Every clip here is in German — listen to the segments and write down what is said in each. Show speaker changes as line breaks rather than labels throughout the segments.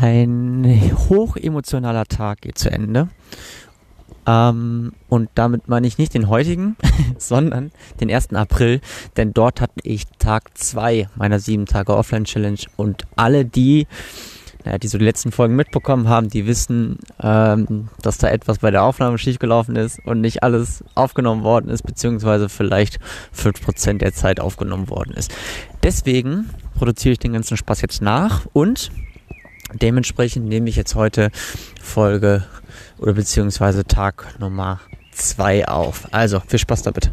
Ein hochemotionaler Tag geht zu Ende. Ähm, und damit meine ich nicht den heutigen, sondern den 1. April, denn dort hatte ich Tag 2 meiner 7 Tage Offline Challenge und alle die, naja, die so die letzten Folgen mitbekommen haben, die wissen, ähm, dass da etwas bei der Aufnahme schiefgelaufen ist und nicht alles aufgenommen worden ist, beziehungsweise vielleicht 5% der Zeit aufgenommen worden ist. Deswegen produziere ich den ganzen Spaß jetzt nach und dementsprechend nehme ich jetzt heute Folge oder beziehungsweise Tag Nummer 2 auf. Also viel Spaß damit.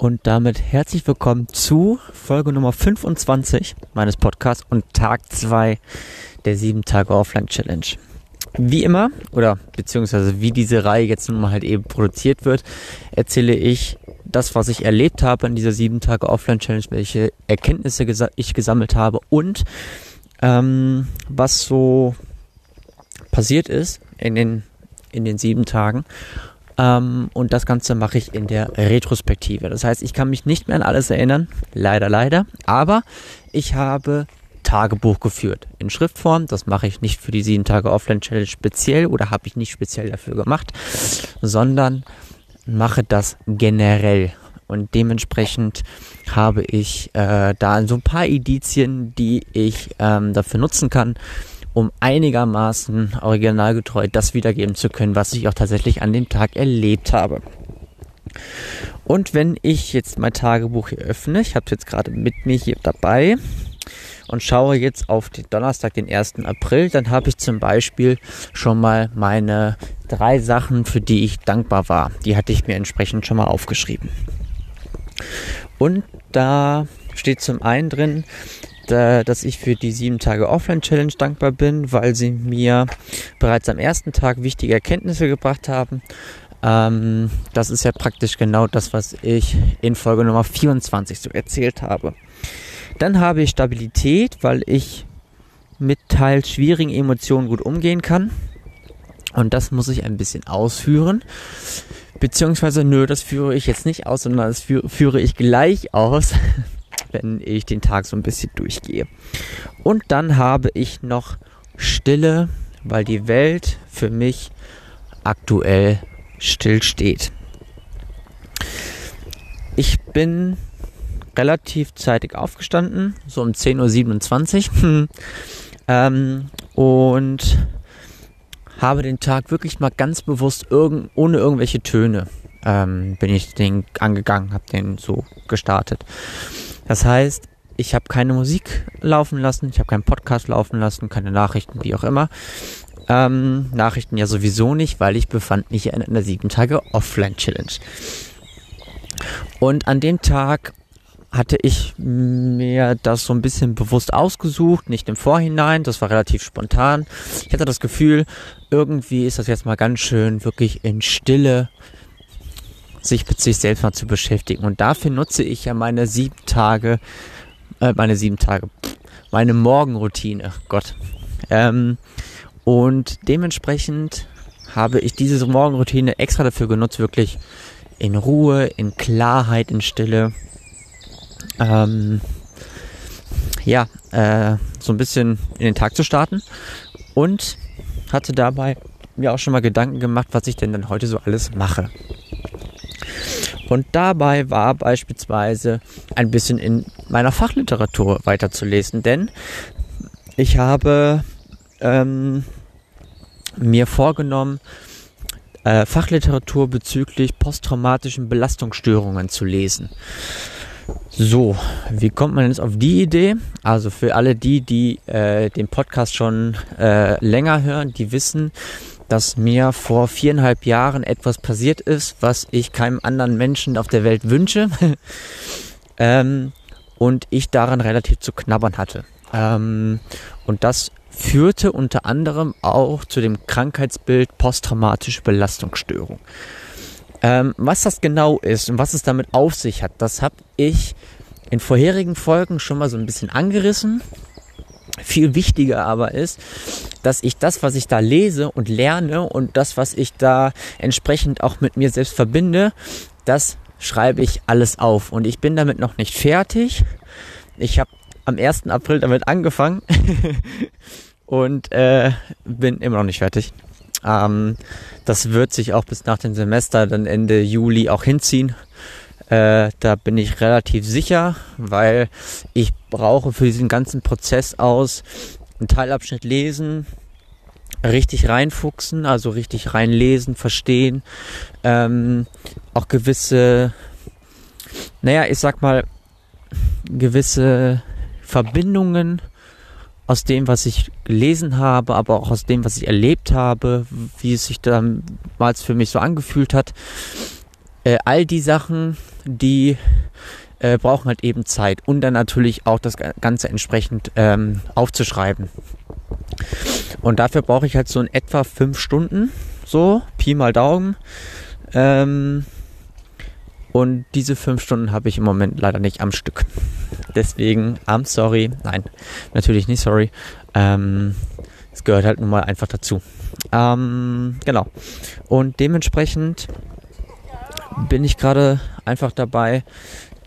Und damit herzlich willkommen zu Folge Nummer 25 meines Podcasts und Tag 2 der 7 Tage Offline Challenge. Wie immer, oder beziehungsweise wie diese Reihe jetzt nun mal halt eben produziert wird, erzähle ich das, was ich erlebt habe in dieser 7 Tage Offline Challenge, welche Erkenntnisse gesa ich gesammelt habe und ähm, was so passiert ist in den, in den sieben Tagen. Ähm, und das Ganze mache ich in der Retrospektive. Das heißt, ich kann mich nicht mehr an alles erinnern. Leider, leider. Aber ich habe Tagebuch geführt in Schriftform. Das mache ich nicht für die sieben Tage Offline Challenge speziell oder habe ich nicht speziell dafür gemacht, sondern mache das generell. Und dementsprechend habe ich äh, da so ein paar Indizien, die ich ähm, dafür nutzen kann, um einigermaßen originalgetreu das wiedergeben zu können, was ich auch tatsächlich an dem Tag erlebt habe. Und wenn ich jetzt mein Tagebuch hier öffne, ich habe es jetzt gerade mit mir hier dabei und schaue jetzt auf den Donnerstag, den 1. April, dann habe ich zum Beispiel schon mal meine drei Sachen, für die ich dankbar war. Die hatte ich mir entsprechend schon mal aufgeschrieben. Und da steht zum einen drin, dass ich für die sieben Tage Offline Challenge dankbar bin, weil sie mir bereits am ersten Tag wichtige Erkenntnisse gebracht haben. Ähm, das ist ja praktisch genau das, was ich in Folge Nummer 24 so erzählt habe. Dann habe ich Stabilität, weil ich mit teils schwierigen Emotionen gut umgehen kann. Und das muss ich ein bisschen ausführen. Beziehungsweise, nö, das führe ich jetzt nicht aus, sondern das führe ich gleich aus, wenn ich den Tag so ein bisschen durchgehe. Und dann habe ich noch Stille, weil die Welt für mich aktuell still steht. Ich bin relativ zeitig aufgestanden, so um 10.27 Uhr. ähm, und habe den Tag wirklich mal ganz bewusst irgend, ohne irgendwelche Töne ähm, bin ich den angegangen, habe den so gestartet. Das heißt, ich habe keine Musik laufen lassen, ich habe keinen Podcast laufen lassen, keine Nachrichten, wie auch immer. Ähm, Nachrichten ja sowieso nicht, weil ich befand mich in einer sieben Tage Offline Challenge. Und an dem Tag hatte ich mir das so ein bisschen bewusst ausgesucht, nicht im Vorhinein, das war relativ spontan. Ich hatte das Gefühl, irgendwie ist das jetzt mal ganz schön wirklich in Stille sich mit sich selbst mal zu beschäftigen. Und dafür nutze ich ja meine sieben Tage, äh, meine sieben Tage, meine Morgenroutine, Gott. Ähm, und dementsprechend habe ich diese Morgenroutine extra dafür genutzt, wirklich in Ruhe, in Klarheit, in Stille, ähm, ja, äh, so ein bisschen in den Tag zu starten und hatte dabei mir auch schon mal Gedanken gemacht, was ich denn dann heute so alles mache. Und dabei war beispielsweise ein bisschen in meiner Fachliteratur weiterzulesen, denn ich habe ähm, mir vorgenommen, äh, Fachliteratur bezüglich posttraumatischen Belastungsstörungen zu lesen. So, wie kommt man jetzt auf die Idee? Also für alle die, die äh, den Podcast schon äh, länger hören, die wissen, dass mir vor viereinhalb Jahren etwas passiert ist, was ich keinem anderen Menschen auf der Welt wünsche. ähm, und ich daran relativ zu knabbern hatte. Ähm, und das führte unter anderem auch zu dem Krankheitsbild posttraumatische Belastungsstörung. Ähm, was das genau ist und was es damit auf sich hat, das habe ich in vorherigen Folgen schon mal so ein bisschen angerissen. Viel wichtiger aber ist, dass ich das, was ich da lese und lerne und das, was ich da entsprechend auch mit mir selbst verbinde, das schreibe ich alles auf. Und ich bin damit noch nicht fertig. Ich habe am 1. April damit angefangen und äh, bin immer noch nicht fertig. Ähm, das wird sich auch bis nach dem Semester, dann Ende Juli auch hinziehen. Äh, da bin ich relativ sicher, weil ich brauche für diesen ganzen Prozess aus einen Teilabschnitt lesen, richtig reinfuchsen, also richtig reinlesen, verstehen, ähm, auch gewisse, naja, ich sag mal, gewisse Verbindungen aus dem, was ich gelesen habe, aber auch aus dem, was ich erlebt habe, wie es sich damals für mich so angefühlt hat. Äh, all die Sachen, die äh, brauchen halt eben Zeit und dann natürlich auch das Ganze entsprechend ähm, aufzuschreiben. Und dafür brauche ich halt so in etwa fünf Stunden, so Pi mal Daumen. Ähm, und diese fünf Stunden habe ich im Moment leider nicht am Stück. Deswegen, I'm sorry. Nein, natürlich nicht sorry. Ähm, es gehört halt nun mal einfach dazu. Ähm, genau. Und dementsprechend bin ich gerade einfach dabei,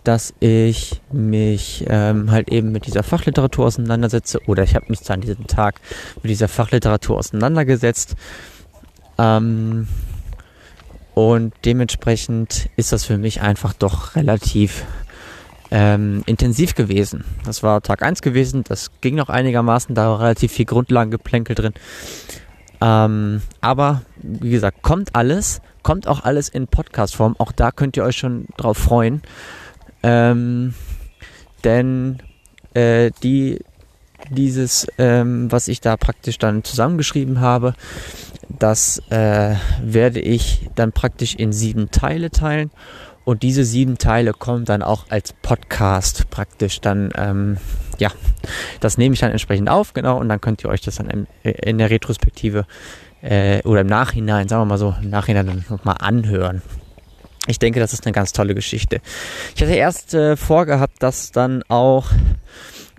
dass ich mich ähm, halt eben mit dieser Fachliteratur auseinandersetze oder ich habe mich an diesem Tag mit dieser Fachliteratur auseinandergesetzt. Ähm, und dementsprechend ist das für mich einfach doch relativ ähm, intensiv gewesen. Das war Tag 1 gewesen, das ging noch einigermaßen, da war relativ viel Grundlagengeplänkel drin. Ähm, aber wie gesagt, kommt alles, kommt auch alles in Podcast-Form. Auch da könnt ihr euch schon drauf freuen. Ähm, denn äh, die, dieses, ähm, was ich da praktisch dann zusammengeschrieben habe, das äh, werde ich dann praktisch in sieben Teile teilen. Und diese sieben Teile kommen dann auch als Podcast praktisch dann, ähm, ja, das nehme ich dann entsprechend auf, genau, und dann könnt ihr euch das dann in, der Retrospektive äh, oder im Nachhinein, sagen wir mal so, im Nachhinein dann nochmal anhören. Ich denke, das ist eine ganz tolle Geschichte. Ich hatte erst äh, vorgehabt, das dann auch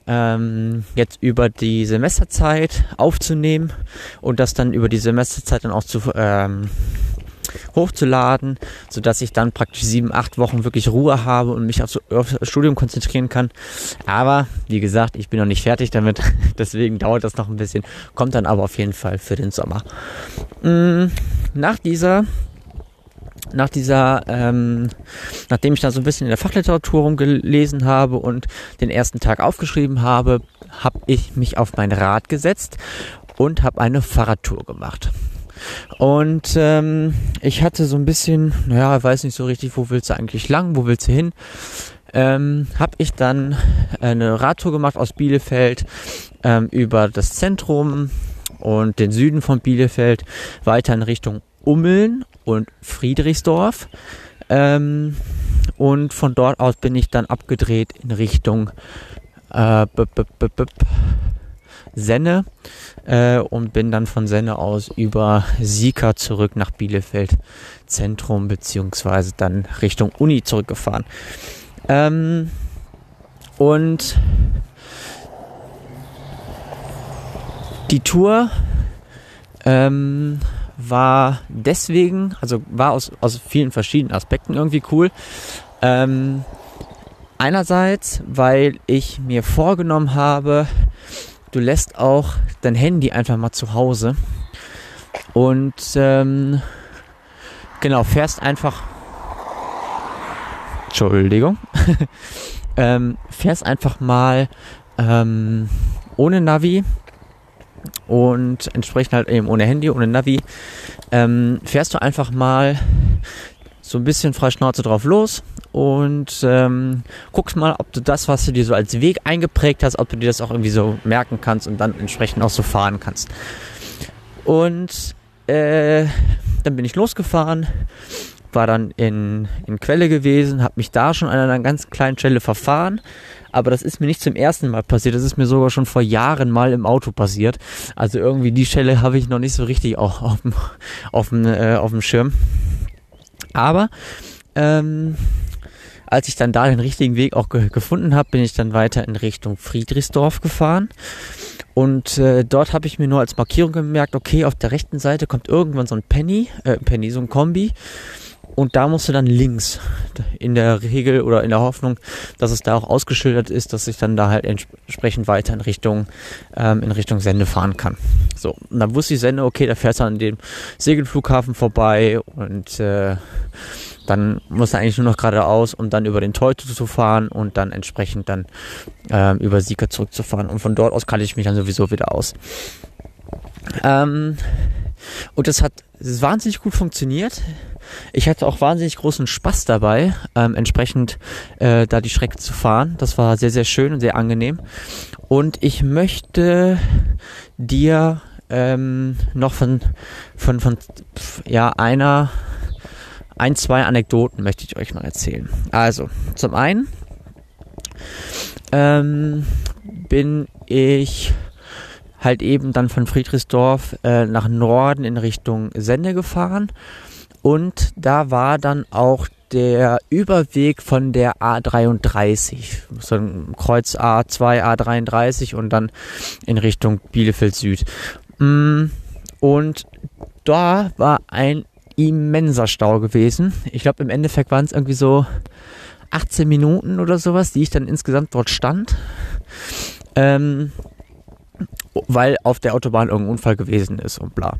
ähm, jetzt über die Semesterzeit aufzunehmen und das dann über die Semesterzeit dann auch zu ähm, hochzuladen, so dass ich dann praktisch sieben, acht Wochen wirklich Ruhe habe und mich aufs, aufs Studium konzentrieren kann. Aber wie gesagt, ich bin noch nicht fertig damit, deswegen dauert das noch ein bisschen, kommt dann aber auf jeden Fall für den Sommer. Mm, nach dieser nach dieser, ähm, nachdem ich da so ein bisschen in der Fachliteratur rumgelesen habe und den ersten Tag aufgeschrieben habe, habe ich mich auf mein Rad gesetzt und habe eine Fahrradtour gemacht. Und ähm, ich hatte so ein bisschen, naja, weiß nicht so richtig, wo willst du eigentlich lang, wo willst du hin? Ähm, habe ich dann eine Radtour gemacht aus Bielefeld ähm, über das Zentrum und den Süden von Bielefeld weiter in Richtung Ummeln und Friedrichsdorf. Ähm, und von dort aus bin ich dann abgedreht in Richtung äh, b -b -b Senne äh, und bin dann von Senne aus über Sika zurück nach Bielefeld Zentrum beziehungsweise dann Richtung Uni zurückgefahren. Ähm, und die Tour ähm, war deswegen, also war aus, aus vielen verschiedenen Aspekten irgendwie cool. Ähm, einerseits, weil ich mir vorgenommen habe, du lässt auch dein Handy einfach mal zu Hause und ähm, genau, fährst einfach. Entschuldigung. ähm, fährst einfach mal ähm, ohne Navi und entsprechend halt eben ohne Handy, ohne Navi, ähm, fährst du einfach mal so ein bisschen frei Schnauze drauf los und ähm, guckst mal, ob du das, was du dir so als Weg eingeprägt hast, ob du dir das auch irgendwie so merken kannst und dann entsprechend auch so fahren kannst. Und äh, dann bin ich losgefahren, war dann in, in Quelle gewesen, habe mich da schon an einer ganz kleinen Stelle verfahren, aber das ist mir nicht zum ersten Mal passiert. Das ist mir sogar schon vor Jahren mal im Auto passiert. Also irgendwie die Stelle habe ich noch nicht so richtig auf dem, auf dem, äh, auf dem Schirm. Aber ähm, als ich dann da den richtigen Weg auch ge gefunden habe, bin ich dann weiter in Richtung Friedrichsdorf gefahren. Und äh, dort habe ich mir nur als Markierung gemerkt, okay, auf der rechten Seite kommt irgendwann so ein Penny, äh, Penny, so ein Kombi. Und da musst du dann links. In der Regel oder in der Hoffnung, dass es da auch ausgeschildert ist, dass ich dann da halt entsprechend weiter in Richtung, ähm, in Richtung Sende fahren kann. So, und dann wusste ich Sende, okay, da fährst du an dem Segelflughafen vorbei und äh, dann muss er eigentlich nur noch geradeaus, um dann über den Teuto zu fahren und dann entsprechend dann ähm, über Sieger zurückzufahren. Und von dort aus kann ich mich dann sowieso wieder aus. Ähm, und das hat wahnsinnig gut funktioniert. Ich hatte auch wahnsinnig großen Spaß dabei, ähm, entsprechend äh, da die Strecke zu fahren. Das war sehr, sehr schön und sehr angenehm. Und ich möchte dir ähm, noch von, von, von ja, einer, ein, zwei Anekdoten möchte ich euch mal erzählen. Also, zum einen ähm, bin ich halt eben dann von Friedrichsdorf äh, nach Norden in Richtung Sende gefahren. Und da war dann auch der Überweg von der A33, so ein Kreuz A2, A33 und dann in Richtung Bielefeld Süd. Mm, und da war ein immenser Stau gewesen. Ich glaube, im Endeffekt waren es irgendwie so 18 Minuten oder sowas, die ich dann insgesamt dort stand. Ähm, weil auf der Autobahn irgendein Unfall gewesen ist und bla.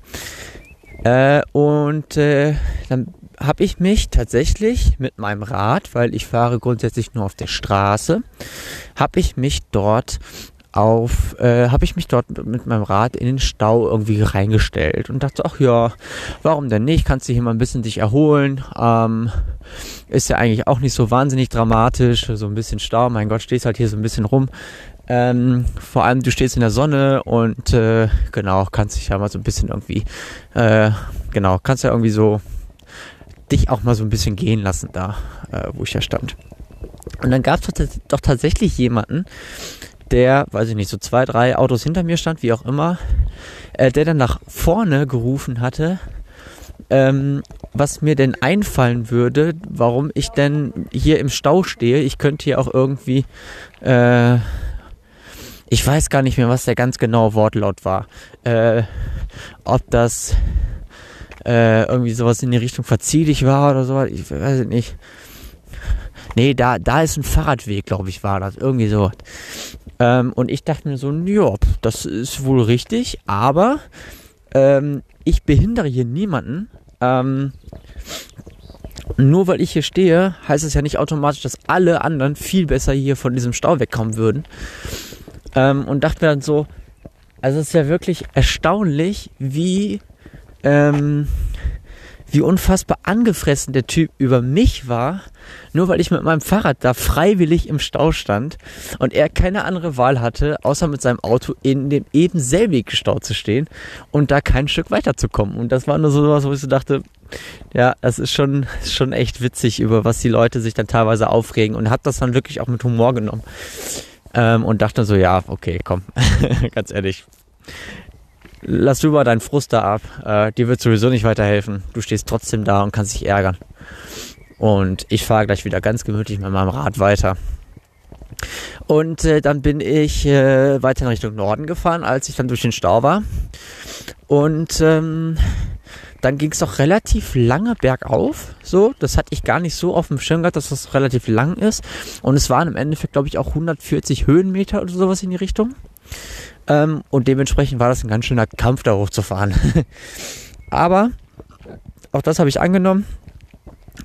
Äh, und äh, dann habe ich mich tatsächlich mit meinem Rad, weil ich fahre grundsätzlich nur auf der Straße, habe ich mich dort auf, äh, habe ich mich dort mit meinem Rad in den Stau irgendwie reingestellt und dachte, ach ja, warum denn nicht? Kannst du hier mal ein bisschen dich erholen? Ähm, ist ja eigentlich auch nicht so wahnsinnig dramatisch, so ein bisschen Stau, mein Gott, stehst halt hier so ein bisschen rum. Ähm, vor allem du stehst in der Sonne und äh, genau, kannst dich ja mal so ein bisschen irgendwie, äh, genau, kannst ja irgendwie so dich auch mal so ein bisschen gehen lassen da, äh, wo ich ja stand. Und dann gab es doch tatsächlich jemanden, der, weiß ich nicht, so zwei, drei Autos hinter mir stand, wie auch immer, äh, der dann nach vorne gerufen hatte, ähm, was mir denn einfallen würde, warum ich denn hier im Stau stehe. Ich könnte hier auch irgendwie äh, ich weiß gar nicht mehr, was der ganz genaue Wortlaut war. Äh, ob das äh, irgendwie sowas in die Richtung verziehlich war oder so, ich weiß nicht. Nee, da, da ist ein Fahrradweg, glaube ich, war das. Irgendwie so. Ähm, und ich dachte mir so, ja, das ist wohl richtig, aber ähm, ich behindere hier niemanden. Ähm, nur weil ich hier stehe, heißt es ja nicht automatisch, dass alle anderen viel besser hier von diesem Stau wegkommen würden. Ähm, und dachte mir dann so, also es ist ja wirklich erstaunlich, wie, ähm, wie unfassbar angefressen der Typ über mich war, nur weil ich mit meinem Fahrrad da freiwillig im Stau stand und er keine andere Wahl hatte, außer mit seinem Auto in dem eben selbigen Stau zu stehen und da kein Stück weiterzukommen. Und das war nur so was, wo ich so dachte, ja, das ist schon, schon echt witzig, über was die Leute sich dann teilweise aufregen und hat das dann wirklich auch mit Humor genommen. Ähm, und dachte so, ja, okay, komm, ganz ehrlich. Lass du mal deinen Frust da ab. Äh, dir wird sowieso nicht weiterhelfen. Du stehst trotzdem da und kannst dich ärgern. Und ich fahre gleich wieder ganz gemütlich mit meinem Rad weiter. Und äh, dann bin ich äh, weiter in Richtung Norden gefahren, als ich dann durch den Stau war. Und ähm, dann ging es auch relativ lange bergauf. So, das hatte ich gar nicht so auf dem Schirm gehabt, dass das relativ lang ist. Und es waren im Endeffekt, glaube ich, auch 140 Höhenmeter oder sowas in die Richtung. Ähm, und dementsprechend war das ein ganz schöner Kampf, da hochzufahren. Aber auch das habe ich angenommen.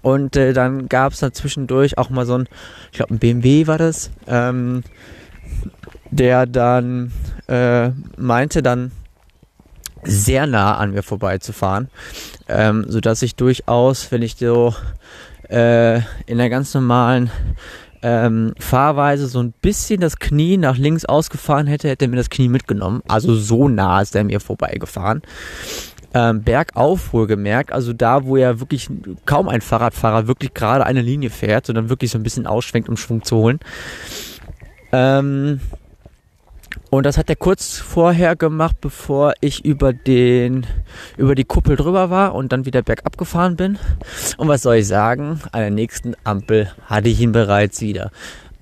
Und äh, dann gab es da zwischendurch auch mal so ein, ich glaube, ein BMW war das, ähm, der dann äh, meinte dann, sehr nah an mir vorbeizufahren, ähm, so dass ich durchaus, wenn ich so äh, in der ganz normalen ähm, Fahrweise so ein bisschen das Knie nach links ausgefahren hätte, hätte er mir das Knie mitgenommen. Also so nah ist er mir vorbeigefahren. Ähm, bergauf wohlgemerkt, also da, wo ja wirklich kaum ein Fahrradfahrer wirklich gerade eine Linie fährt, sondern wirklich so ein bisschen ausschwenkt, um Schwung zu holen. Ähm, und das hat er kurz vorher gemacht, bevor ich über den, über die Kuppel drüber war und dann wieder bergab gefahren bin. Und was soll ich sagen? An der nächsten Ampel hatte ich ihn bereits wieder.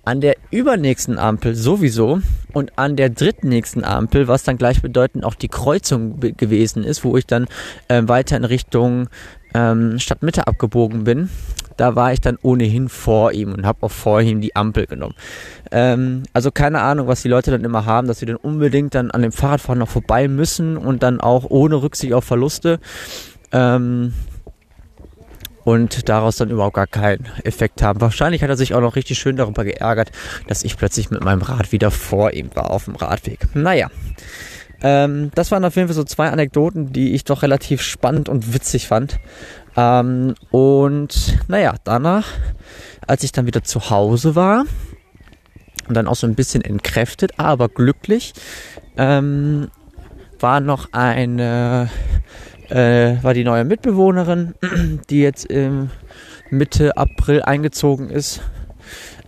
An der übernächsten Ampel sowieso und an der drittnächsten Ampel, was dann gleichbedeutend auch die Kreuzung gewesen ist, wo ich dann äh, weiter in Richtung ähm, Stadtmitte abgebogen bin, da war ich dann ohnehin vor ihm und habe auch vor ihm die Ampel genommen. Ähm, also keine Ahnung, was die Leute dann immer haben, dass sie dann unbedingt dann an dem Fahrradfahren noch vorbei müssen und dann auch ohne Rücksicht auf Verluste. Ähm, und daraus dann überhaupt gar keinen Effekt haben. Wahrscheinlich hat er sich auch noch richtig schön darüber geärgert, dass ich plötzlich mit meinem Rad wieder vor ihm war auf dem Radweg. Naja, ähm, das waren auf jeden Fall so zwei Anekdoten, die ich doch relativ spannend und witzig fand. Ähm, und naja, danach, als ich dann wieder zu Hause war und dann auch so ein bisschen entkräftet, aber glücklich, ähm, war noch eine, äh, war die neue Mitbewohnerin, die jetzt im Mitte April eingezogen ist.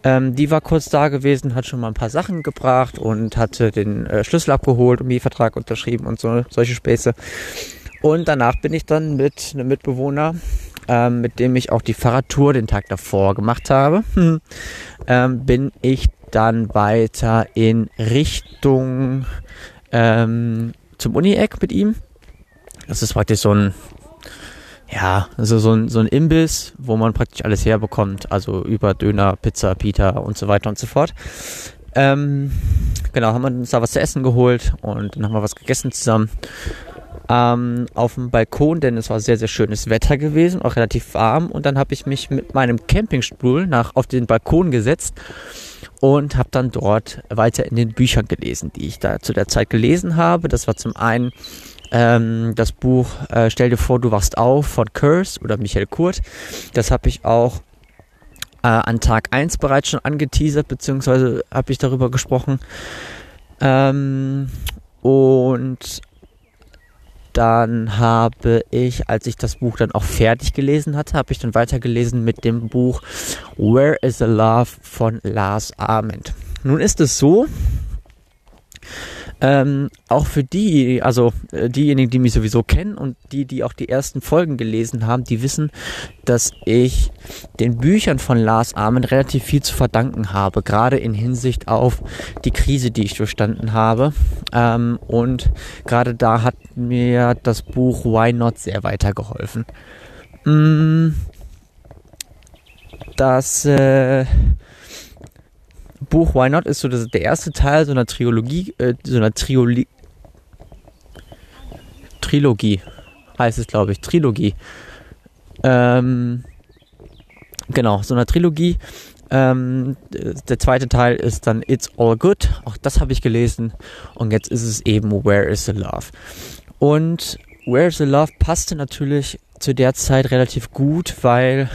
Ähm, die war kurz da gewesen, hat schon mal ein paar Sachen gebracht und hatte den äh, Schlüssel abgeholt und Mietvertrag unterschrieben und so solche Späße. Und danach bin ich dann mit einem Mitbewohner, ähm, mit dem ich auch die Fahrradtour den Tag davor gemacht habe, hm, ähm, bin ich dann weiter in Richtung ähm, zum Uni-Eck mit ihm. Das ist praktisch so ein, ja, also so ein, so ein Imbiss, wo man praktisch alles herbekommt. Also über Döner, Pizza, Pita und so weiter und so fort. Ähm, genau, haben wir uns da was zu essen geholt und dann haben wir was gegessen zusammen ähm, auf dem Balkon, denn es war sehr, sehr schönes Wetter gewesen, auch relativ warm. Und dann habe ich mich mit meinem Campingstuhl nach auf den Balkon gesetzt und habe dann dort weiter in den Büchern gelesen, die ich da zu der Zeit gelesen habe. Das war zum einen ähm, das Buch äh, Stell dir vor, du wachst auf von Curse oder Michael Kurt. Das habe ich auch äh, an Tag 1 bereits schon angeteasert, beziehungsweise habe ich darüber gesprochen. Ähm, und dann habe ich, als ich das Buch dann auch fertig gelesen hatte, habe ich dann weitergelesen mit dem Buch Where is the Love von Lars Ament. Nun ist es so, ähm, auch für die, also äh, diejenigen, die mich sowieso kennen und die, die auch die ersten Folgen gelesen haben, die wissen, dass ich den Büchern von Lars Armen relativ viel zu verdanken habe, gerade in Hinsicht auf die Krise, die ich durchstanden habe. Ähm, und gerade da hat mir das Buch Why Not sehr weitergeholfen. Mm, das äh, Buch Why Not ist so das, der erste Teil so einer Trilogie, äh, so einer Trioli Trilogie heißt es, glaube ich, Trilogie. Ähm, genau, so einer Trilogie. Ähm, der zweite Teil ist dann It's All Good. Auch das habe ich gelesen. Und jetzt ist es eben Where is the Love? Und Where is the Love passte natürlich zu der Zeit relativ gut, weil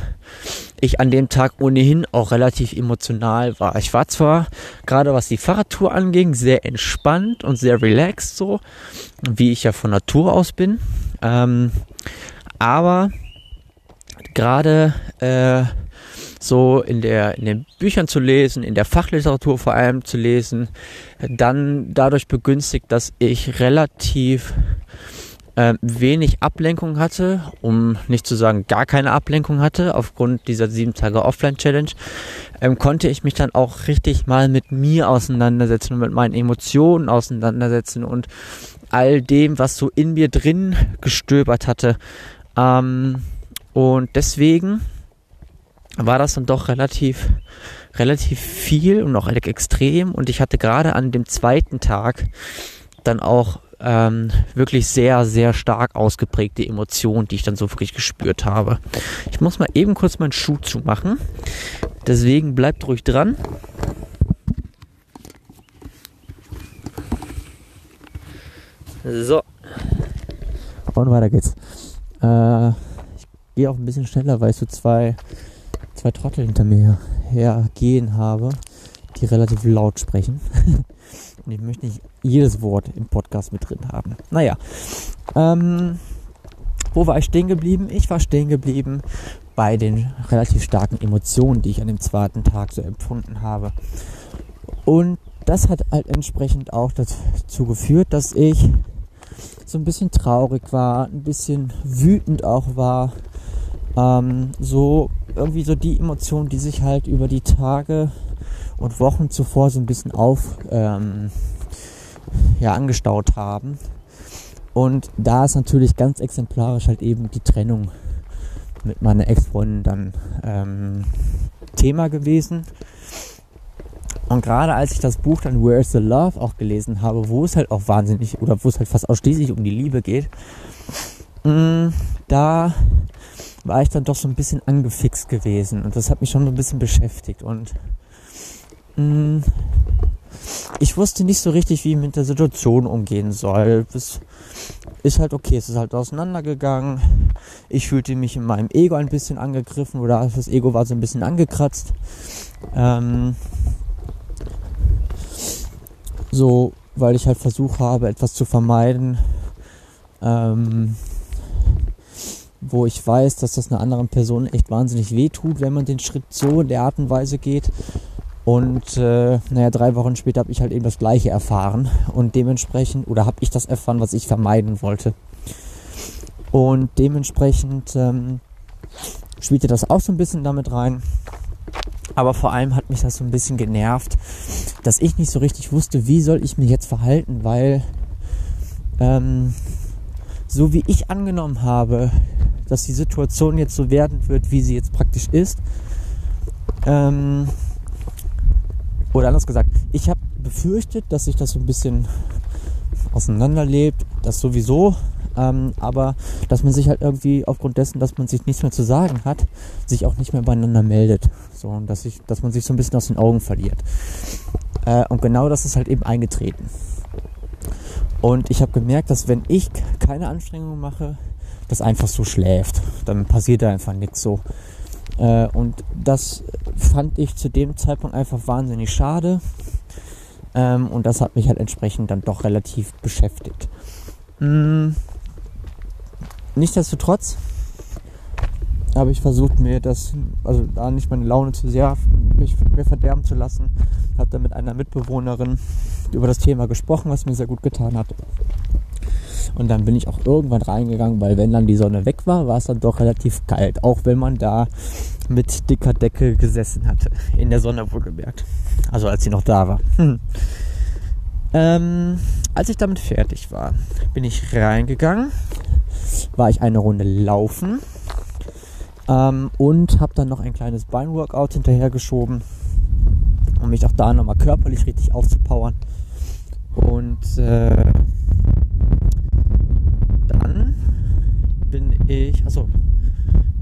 ich an dem Tag ohnehin auch relativ emotional war. Ich war zwar gerade was die Fahrradtour anging, sehr entspannt und sehr relaxed so, wie ich ja von Natur aus bin. Ähm, aber gerade äh, so in der in den Büchern zu lesen, in der Fachliteratur vor allem zu lesen, dann dadurch begünstigt, dass ich relativ äh, wenig Ablenkung hatte, um nicht zu sagen gar keine Ablenkung hatte, aufgrund dieser sieben Tage Offline-Challenge, ähm, konnte ich mich dann auch richtig mal mit mir auseinandersetzen und mit meinen Emotionen auseinandersetzen und all dem, was so in mir drin gestöbert hatte. Ähm, und deswegen war das dann doch relativ relativ viel und auch extrem und ich hatte gerade an dem zweiten Tag dann auch ähm, wirklich sehr, sehr stark ausgeprägte Emotionen, die ich dann so wirklich gespürt habe. Ich muss mal eben kurz meinen Schuh zumachen. Deswegen bleibt ruhig dran. So. Und weiter geht's. Äh, ich gehe auch ein bisschen schneller, weil ich so zwei, zwei Trottel hinter mir hergehen habe, die relativ laut sprechen. Und ich möchte nicht jedes Wort im Podcast mit drin haben. Naja, ähm, wo war ich stehen geblieben? Ich war stehen geblieben bei den relativ starken Emotionen, die ich an dem zweiten Tag so empfunden habe. Und das hat halt entsprechend auch dazu geführt, dass ich so ein bisschen traurig war, ein bisschen wütend auch war. Ähm, so irgendwie so die Emotionen, die sich halt über die Tage und Wochen zuvor so ein bisschen auf ähm, ja, angestaut haben. Und da ist natürlich ganz exemplarisch halt eben die Trennung mit meiner Ex-Freundin dann ähm, Thema gewesen. Und gerade als ich das Buch dann Where's the Love auch gelesen habe, wo es halt auch wahnsinnig oder wo es halt fast ausschließlich um die Liebe geht, mh, mm, da war ich dann doch so ein bisschen angefixt gewesen und das hat mich schon so ein bisschen beschäftigt und ich wusste nicht so richtig, wie ich mit der Situation umgehen soll. Es ist halt okay, es ist halt auseinandergegangen. Ich fühlte mich in meinem Ego ein bisschen angegriffen oder das Ego war so ein bisschen angekratzt. Ähm, so, weil ich halt versucht habe, etwas zu vermeiden, ähm, wo ich weiß, dass das einer anderen Person echt wahnsinnig weh tut, wenn man den Schritt so in der Art und Weise geht. Und äh, naja, drei Wochen später habe ich halt eben das gleiche erfahren und dementsprechend, oder habe ich das erfahren, was ich vermeiden wollte. Und dementsprechend ähm, spielte das auch so ein bisschen damit rein. Aber vor allem hat mich das so ein bisschen genervt, dass ich nicht so richtig wusste, wie soll ich mich jetzt verhalten, weil ähm, so wie ich angenommen habe, dass die Situation jetzt so werden wird, wie sie jetzt praktisch ist, ähm, oder anders gesagt, ich habe befürchtet, dass sich das so ein bisschen auseinanderlebt, das sowieso, ähm, aber dass man sich halt irgendwie aufgrund dessen, dass man sich nichts mehr zu sagen hat, sich auch nicht mehr beieinander meldet. So, und dass, ich, dass man sich so ein bisschen aus den Augen verliert. Äh, und genau das ist halt eben eingetreten. Und ich habe gemerkt, dass wenn ich keine Anstrengungen mache, das einfach so schläft. Dann passiert da einfach nichts so. Äh, und das fand ich zu dem Zeitpunkt einfach wahnsinnig schade. Ähm, und das hat mich halt entsprechend dann doch relativ beschäftigt. Hm. Nichtsdestotrotz habe ich versucht, mir das, also da nicht meine Laune zu sehr mich mir verderben zu lassen. Habe dann mit einer Mitbewohnerin über das Thema gesprochen, was mir sehr gut getan hat. Und dann bin ich auch irgendwann reingegangen, weil wenn dann die Sonne weg war, war es dann doch relativ kalt. Auch wenn man da mit dicker Decke gesessen hatte. In der Sonne wohlgemerkt. Also als sie noch da war. Hm. Ähm, als ich damit fertig war, bin ich reingegangen, war ich eine Runde laufen ähm, und habe dann noch ein kleines Beinworkout hinterhergeschoben, um mich auch da nochmal körperlich richtig aufzupowern. Und äh, dann bin ich, also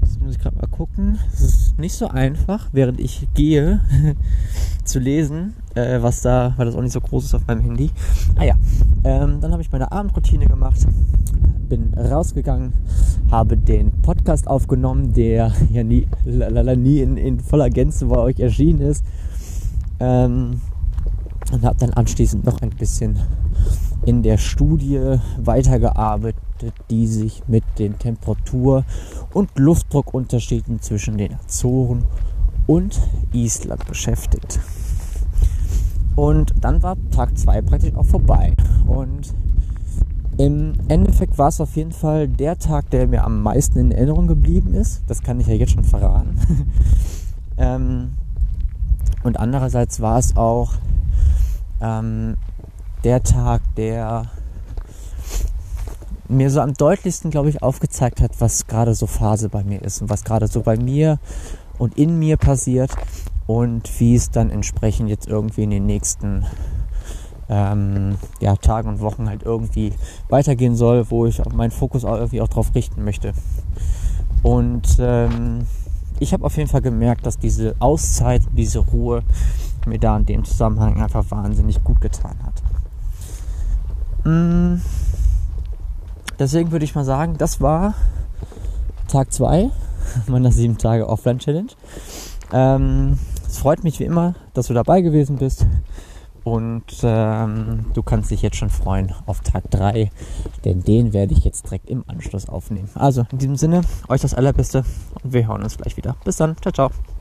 das muss ich gerade mal gucken. Es ist nicht so einfach, während ich gehe, zu lesen, äh, was da, weil das auch nicht so groß ist auf meinem Handy. Ah ja, ähm, dann habe ich meine Abendroutine gemacht, bin rausgegangen, habe den Podcast aufgenommen, der ja nie, lala, nie in, in voller Gänze bei euch erschienen ist. Ähm, und habe dann anschließend noch ein bisschen in der Studie weitergearbeitet, die sich mit den Temperatur- und Luftdruckunterschieden zwischen den Azoren und Island beschäftigt. Und dann war Tag 2 praktisch auch vorbei. Und im Endeffekt war es auf jeden Fall der Tag, der mir am meisten in Erinnerung geblieben ist. Das kann ich ja jetzt schon verraten. ähm, und andererseits war es auch ähm, der Tag, der mir so am deutlichsten, glaube ich, aufgezeigt hat, was gerade so Phase bei mir ist und was gerade so bei mir und in mir passiert und wie es dann entsprechend jetzt irgendwie in den nächsten ähm, ja, Tagen und Wochen halt irgendwie weitergehen soll, wo ich meinen Fokus auch irgendwie auch drauf richten möchte. Und ähm, ich habe auf jeden Fall gemerkt, dass diese Auszeit, diese Ruhe mir da in dem Zusammenhang einfach wahnsinnig gut getan hat. Mm, deswegen würde ich mal sagen, das war Tag 2 meiner 7 Tage Offline Challenge. Ähm, es freut mich wie immer, dass du dabei gewesen bist. Und ähm, du kannst dich jetzt schon freuen auf Tag 3, denn den werde ich jetzt direkt im Anschluss aufnehmen. Also in diesem Sinne, euch das Allerbeste und wir hören uns gleich wieder. Bis dann, ciao, ciao.